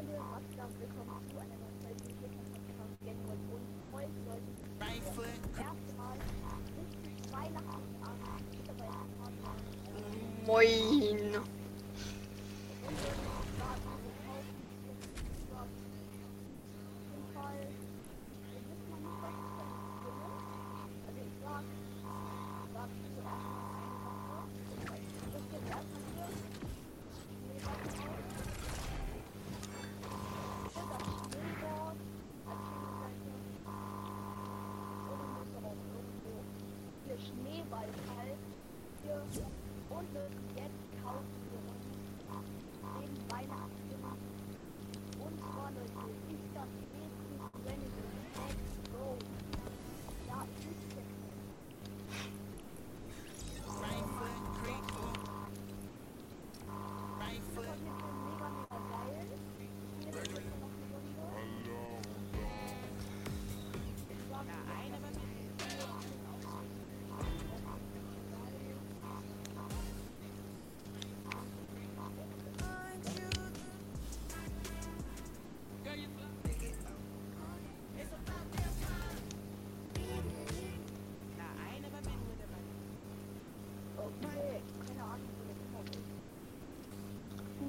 Willkommen zu einer neuen Folge hier vom Podcast und heute das erste Mal richtig Weihnachten Moin.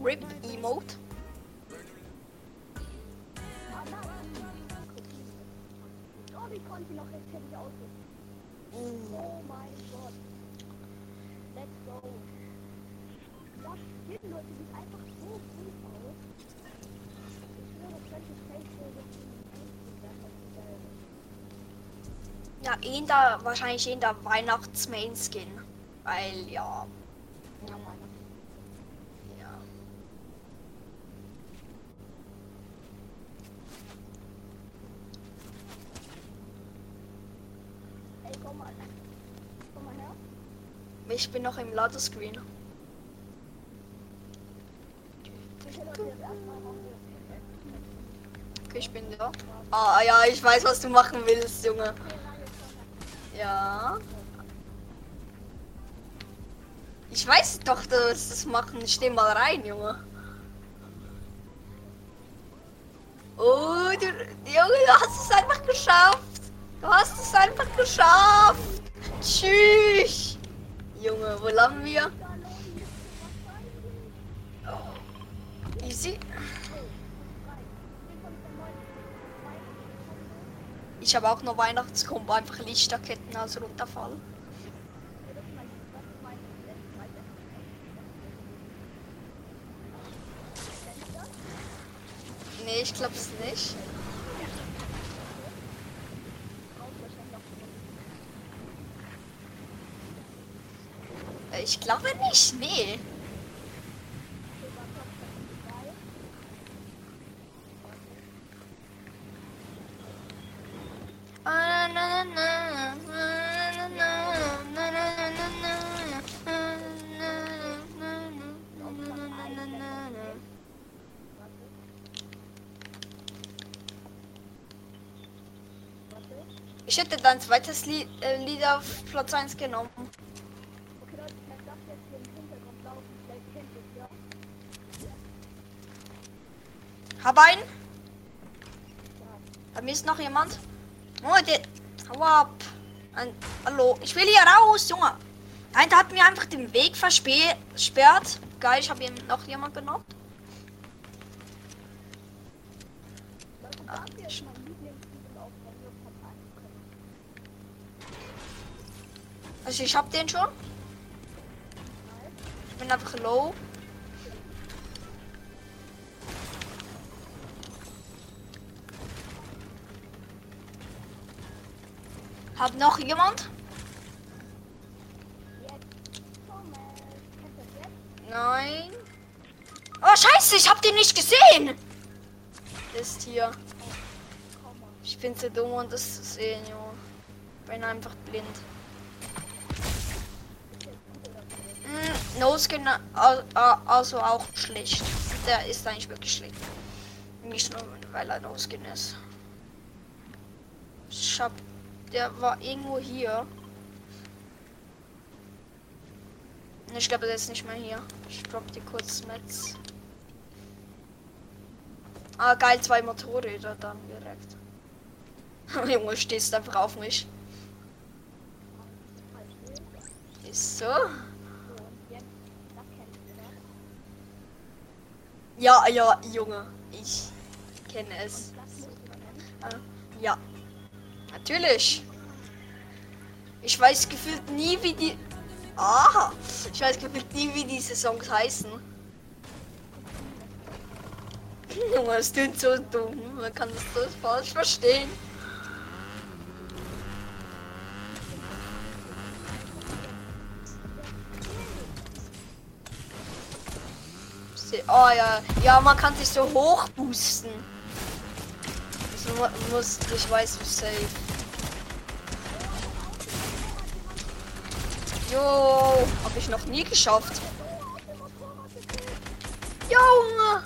RIP Emote. Oh, mein Gott. Let's go. Das Skin, Leute, sieht einfach so gut aus. Ich schwöre, das könnte Facebook Ja, in der, wahrscheinlich in der Weihnachts-Main-Skin. Weil. Ja, komm mal. Komm mal her. Ich bin noch im Ladescreen. Ich Okay, ich bin da. Ah, ja, ich weiß, was du machen willst, Junge. Ja. Ich weiß doch, dass das machen. Steh mal rein, Junge. Oh, du, Junge, du hast es einfach geschafft. Du hast es einfach geschafft. Tschüss. Junge, wo landen wir? Oh, easy. Ich habe auch noch Weihnachtskombo, einfach Lichterketten als runterfall. Nee, ich glaub's nicht. Ich glaube nicht, nee. Ich hätte dein zweites Lied, äh, Lied auf Platz 1 genommen. Okay, Leute, ich lasse das jetzt hier im Hintergrund laufen. Vielleicht kennt ihr es ja. Hab einen. Bei mir ist noch jemand. Oh, der. Hau ab. Ein, hallo. Ich will hier raus, Junge. Nein, der hat mir einfach den Weg versperrt. Geil, ich habe ihm noch jemand genommen. Also ich hab den schon. Ich bin einfach low. Hab noch jemand? Nein. Oh scheiße, ich hab den nicht gesehen. Ist hier. Ich bin zu dumm, um das zu sehen, Junge. Bin einfach blind. No Skin, al- a- also auch schlecht. Der ist eigentlich wirklich schlecht. Nicht nur, weil er No Skin ist. Der war irgendwo hier. Ich glaube, der ist nicht mehr hier. Ich drop die kurz mit. Ah, geil, zwei Motorräder dann direkt. Junge, stehst einfach auf mich. Ist so. Ja, ja, Junge. Ich kenne es. Äh, Ja. Natürlich. Ich weiß gefühlt nie, wie die. Aha. Ich weiß gefühlt nie, wie diese Songs heißen. Junge, es klingt so dumm. Man kann das so falsch verstehen. Oh ja, ja, man kann sich so hoch boosten. Ich mu- muss, ich weiß, safe. Jo, hab ich noch nie geschafft. Junge,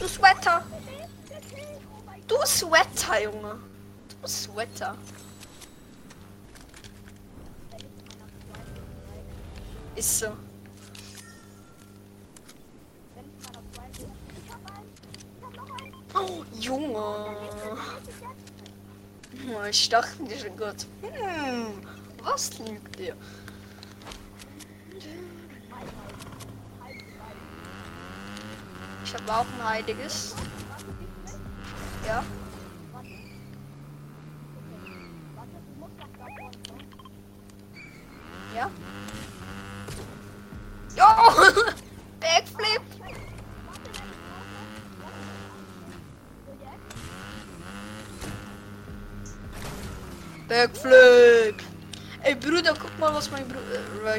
du Sweater. Du Sweater, Junge. Du Sweater. Ist so. Oh, Junge. Oh, Ich dachte mir schon gut. Hm, was liegt dir? Ich habe auch ein heiliges. Ja.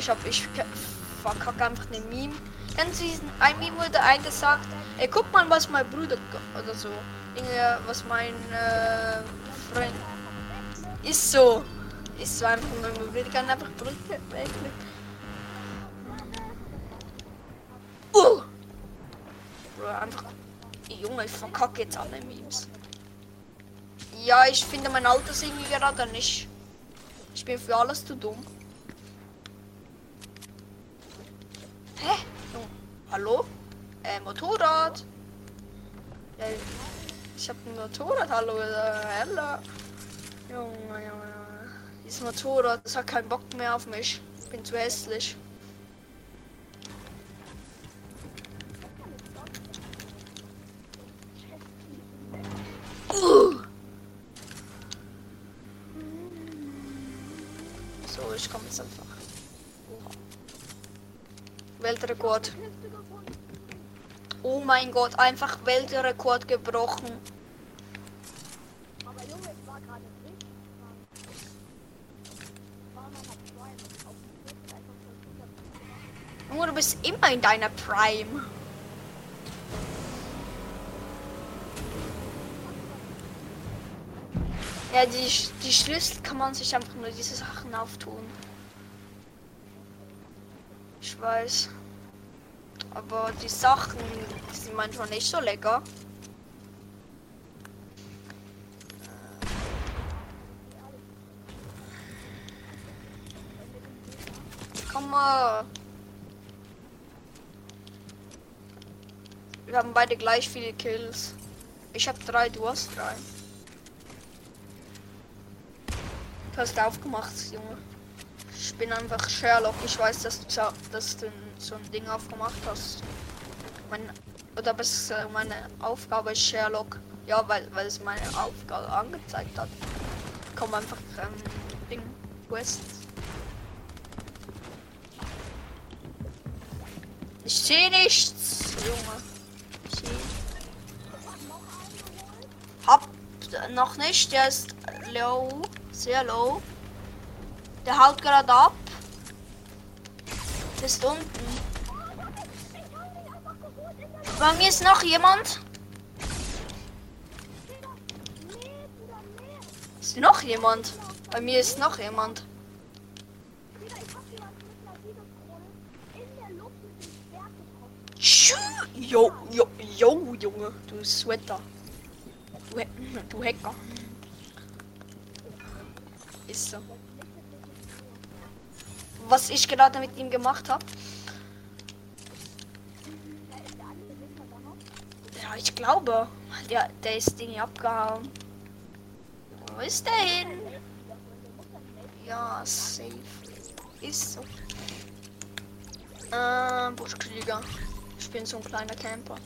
Ich hab. Ich verkacke einfach den Meme. Kennst du diesen ein Meme wurde eingesagt? Ey, guck mal, was mein Bruder oder so. Dinge, was mein äh, Freund. Ist so. Ist so einfach, mein Bruder kann einfach Brücke. Uh! Bro, einfach. Junge, ich verkacke jetzt alle Memes. Ja, ich finde mein Alter irgendwie gerade nicht. Ich bin für alles zu dumm. Hä? Junge, hallo? Äh, Motorrad? Äh, ich hab ein Motorrad, hallo, äh, hello. Junge, Junge, Junge. Dieses Motorrad, das hat keinen Bock mehr auf mich. Ich bin zu hässlich. So, ich komme jetzt einfach. Weltrekord. Oh mein Gott, einfach Weltrekord gebrochen. Junge, du bist immer in deiner Prime. Ja, die, die Schlüssel kann man sich einfach nur diese Sachen auftun. Weiß. Aber die Sachen sind manchmal nicht so lecker. Komm mal. Wir haben beide gleich viele Kills. Ich habe drei, du hast drei. Du hast aufgemacht, Junge. Ich bin einfach Sherlock. Ich weiß, dass du, du so ein Ding aufgemacht hast. Mein, oder besser meine Aufgabe ist Sherlock. Ja, weil, weil es meine Aufgabe angezeigt hat. Komm einfach ähm, Ding. Quest. Ich sehe nichts, Junge. Ich seh. Hab noch nicht, der ist low, sehr low. Der haut gerade ab. Ist unten. Bei mir ist noch jemand. Ist noch jemand? Bei mir ist noch jemand. Jo, jo, jo, Junge, du Sweater. Du, du Hacker. Ist so. Was ich gerade mit ihm gemacht habe. Der. Ja, ich glaube. ja, der ist Ding abgehauen. Wo ist der hin? Ja, safe. Ist so. Äh, Buschkrieger. Ich bin so ein kleiner Camper.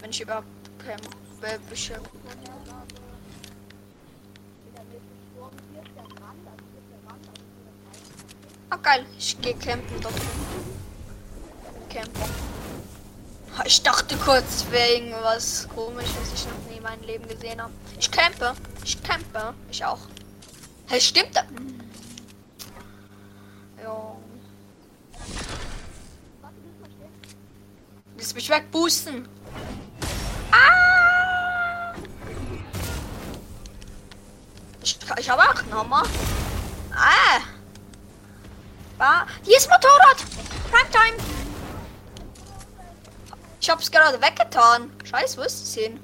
Wenn ich überhaupt camp äh, Büsche. Ah geil, ich gehe campen dort drüben. Ich dachte kurz, wäre irgendwas komisch, was ich noch nie in meinem Leben gesehen habe. Ich campe. Ich campe. Ich auch. Hey, stimmt das? Ja. Lass mich wegboosten. Ah! Ich, ich habe auch einen Hammer. Ah! Ba Hier ist Motorrad! Primetime! Ich hab's gerade weggetan. Scheiße, wo ist es hin?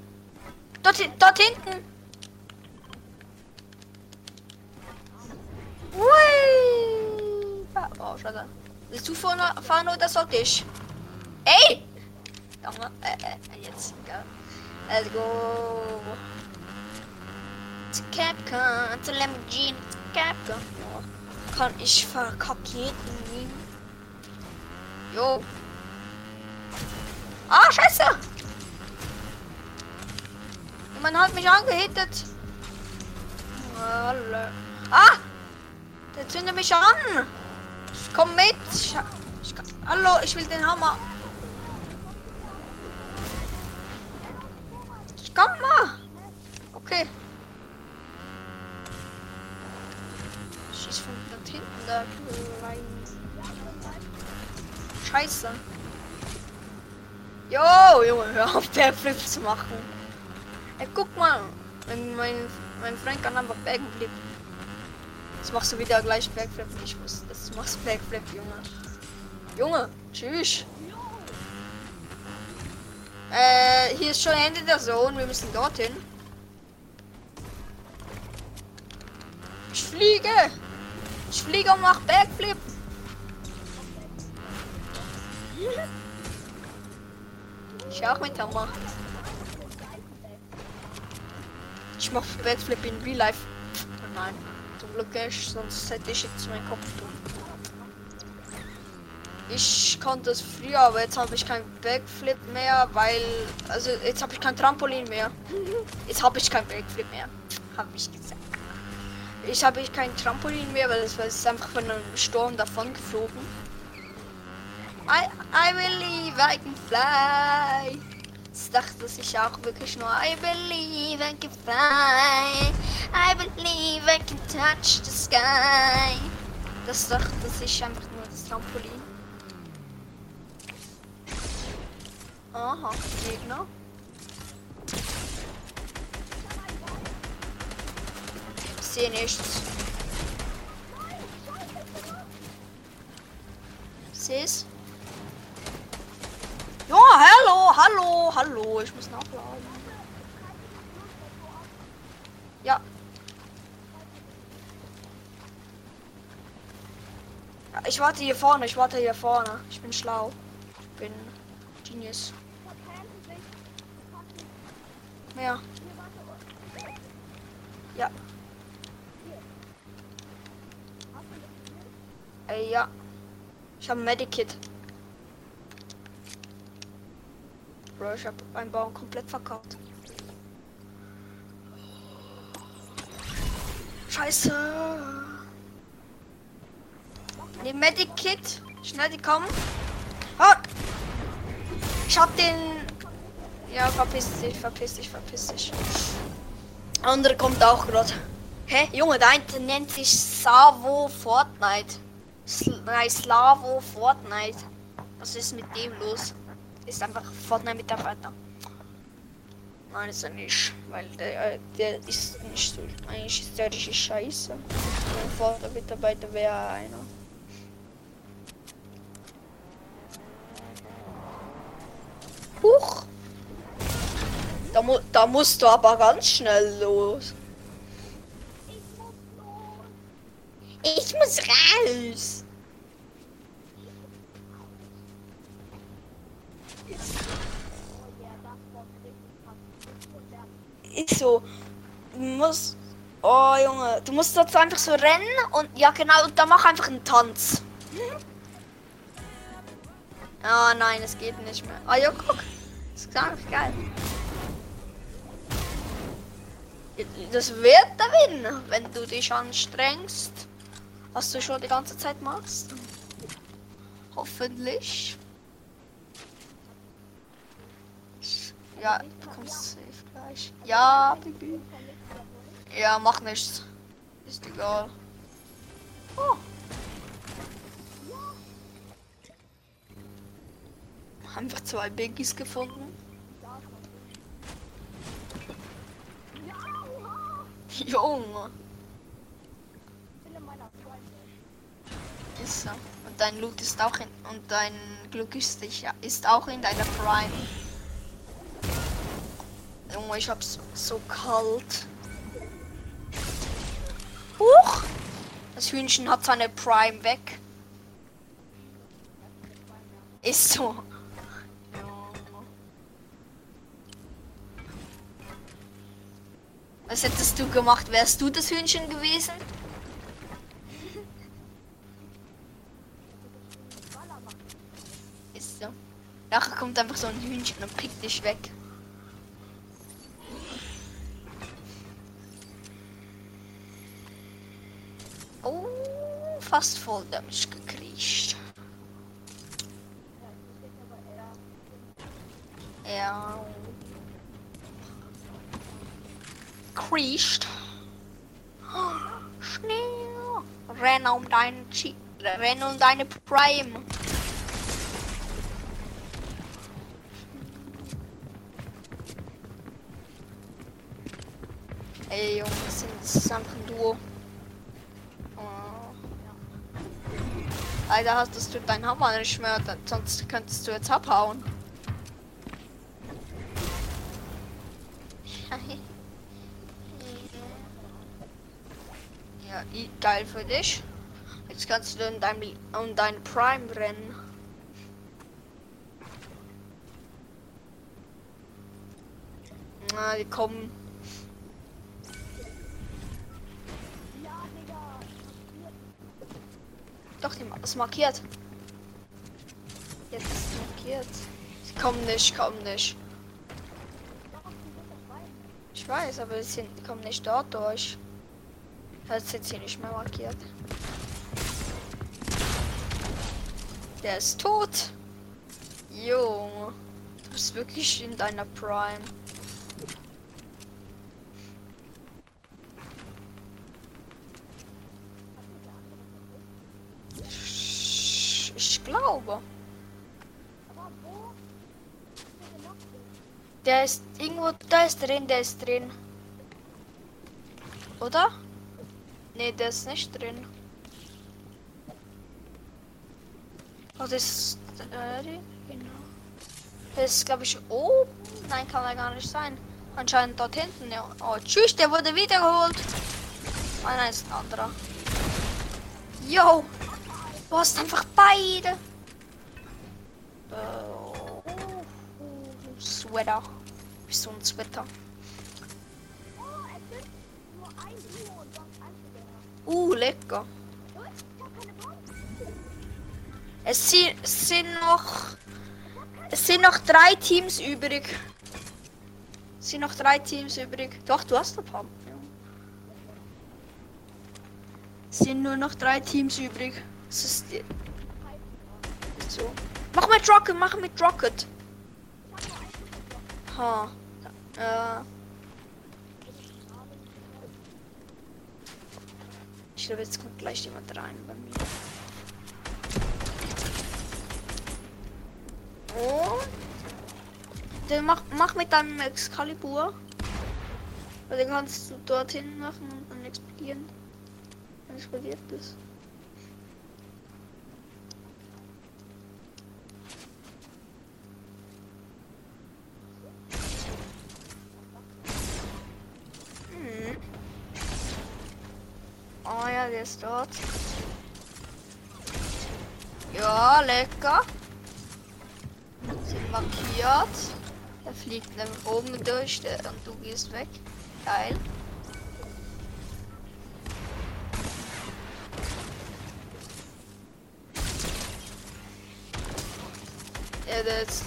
Dort, dort hinten. Ui. Ah, Oh, schade. Willst du fahren, oder sollte ich? Ey! Junge, äh, äh, jetzt. Let's go. Zu Capcom, zu Lamborghini, zu Capcom. Kann ich verkackieren? Jo. Ah, scheiße! Man hat mich angehittet. Ah! Der zündet mich an. Komm mit. Ich, ich, hallo, ich will den Hammer. Zu machen. Ey, guck mal. Mein, mein, mein Freund kann einfach Backflip. Jetzt machst du wieder gleich Backflip. Ich muss, das machst Backflip, Junge. Junge, tschüss. Äh, hier ist schon Ende der Zone. Wir müssen dorthin. Ich fliege. Ich fliege und mach Backflip. Ich auch mit Hammer. Ich mach Backflip in Real Life. Oh nein, zum Glück nicht, sonst hätte ich jetzt meinen Kopf tun. Ich konnte es früher, aber jetzt habe ich keinen Backflip mehr, weil also jetzt habe ich kein Trampolin mehr. Jetzt habe ich kein Backflip mehr, habe ich gesagt. Ich habe ich kein Trampolin mehr, weil es ist einfach von einem Sturm davon geflogen. I, I believe I can fly. Das dachte ich auch wirklich nur. I believe I can fly. I believe I can touch the sky. Das dachte ich einfach nur das Trampolin. Aha, Gegner. Ich sehe nichts. Seh's? Ja, hallo, hallo, hallo. Ich muss nachladen. Ja. Ich warte hier vorne, ich warte hier vorne. Ich bin schlau. Ich bin Genius. Ja. Ja. Äh, ja. Ich habe Medikit. Bro, ich habe einen Baum komplett verkauft. Scheiße. Die Medikit. Schnell, die kommen. Ah! Ich hab den. Ja, verpiss dich, verpiss dich, verpiss dich. Andere kommt auch gerade. Hä? Junge, der eine nennt sich Savo Fortnite. Sl nein, Slavo Fortnite. Was ist mit dem los? Ist einfach Fortnite-Mitarbeiter. Nein, ist er nicht. Weil der, äh, der ist nicht so. Eigentlich ist der richtig scheiße. Ein Fortnite-Mitarbeiter wäre einer. Huch! Da, mu da musst du aber ganz schnell los. Ich muss raus. Oh Junge, du musst dort einfach so rennen und ja genau, und dann mach einfach einen Tanz. Ah nein, es geht nicht mehr. Ah ja, guck. Das ist einfach geil. Das wird der Win, wenn du dich anstrengst. Was du schon die ganze Zeit machst. Hoffentlich. Ja, du kommst safe gleich. Ja, Bibi. Ja, mach nichts. Ist egal. Oh. Einfach zwei Biggies gefunden. Junge. Ist so. Und dein Loot ist auch in. Und dein Glück ist, ja, ist auch in deiner Prime. Junge, ich hab's so kalt. Huch! Das Hühnchen hat seine Prime weg. Ist so. Was hättest du gemacht? Wärst du das Hühnchen gewesen? Ist so. Nachher kommt einfach so ein Hühnchen und pickt dich weg. Oh, fast voll Damage gekriegt. Ja. Kriegt. Schnell. Renn um deinen Chi Renn um deine Prime. Ey, Junge, das sind- einfach ein Duo. Leider hast du deinen Hammer nicht mehr, sonst könntest du jetzt abhauen. Ja, geil für dich. Jetzt kannst du in deinem um dein Prime rennen. Na, die kommen. Ist markiert. Jetzt ist markiert. Sie kommen nicht, kommen nicht. Ich weiß, aber sie kommen nicht dort durch. Das ist jetzt hier nicht mehr markiert. Der ist tot. Junge. Du bist wirklich in deiner Prime. Ich ich glaube. Aber wo? ist der denn noch drin? Der ist irgendwo, da ist drin, der ist drin. Oder? Nee, der ist nicht drin. Oh, das ist, äh, genau. Der ist, glaube ich, oben. Nein, kann er gar nicht sein. Anscheinend dort hinten, ja. Oh, tschüss, der wurde wiedergeholt. Oh, nein, ist ein anderer. Yo! Du hast einfach beide. Oh, Sweater. Bist so ein Einzelgänger. Uh, lecker. Ich. Es sind, noch. Es sind noch drei Teams übrig. Es sind noch drei Teams übrig. Doch, du hast ein paar. Es sind nur noch drei Teams übrig. Es ist die- so. Mach mit Rocket, mach mit Rocket. Ha. Äh. Ich glaube, jetzt kommt gleich jemand rein bei mir. Und dann mach, mach mit deinem Excalibur. Weil dann kannst du dorthin machen und dann explodieren. Dann explodiert das. Hm. Oh ja, der ist dort. Ja, lecker. Sind markiert. Er fliegt dann oben durch der, und du gehst weg. Geil. Ja, der ist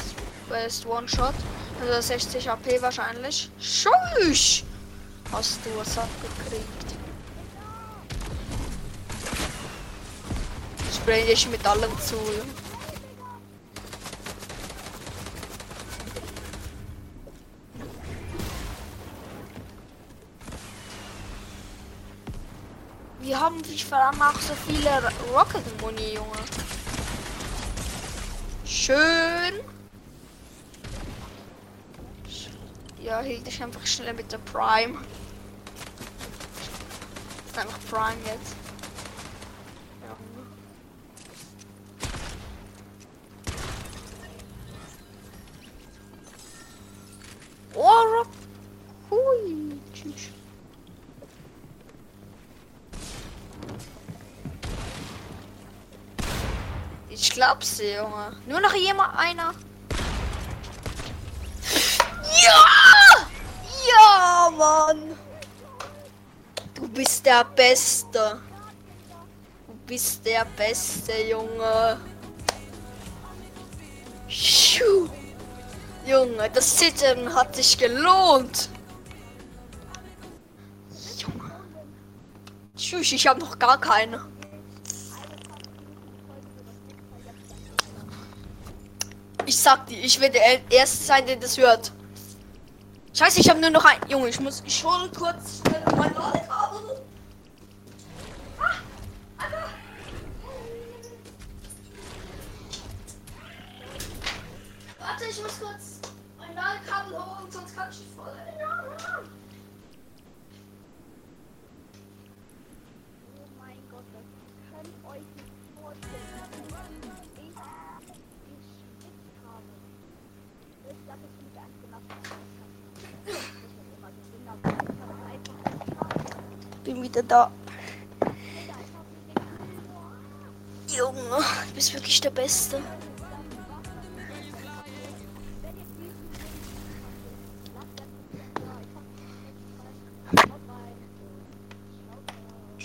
best One-Shot. Also 60 AP wahrscheinlich. Scheiß! Hast du was abgekriegt? Spray dich mit allem zu. Wir haben wie verdammt auch so viele Rocket Money, Junge. Schön. Ja, hielt ich einfach schnell mit der Prime. Ist einfach Prime jetzt. Ich glaub's dir, Junge. Nur noch jemand einer. Ja! Ja, Mann! Du bist der Beste. Du bist der Beste, Junge. Schuh. Junge, das Zittern hat sich gelohnt. Junge. Tschüss, ich habe noch gar keine. Ich sag dir, ich werde der Erste sein, der das hört. Scheiße, ich habe nur noch ein. Junge, ich muss. Ich hole kurz mein Ladekabel. Ah. Warte, ich muss kurz mein Ladekabel holen, sonst kann ich nicht voll. Wieder da. Junge, du bist wirklich der Beste.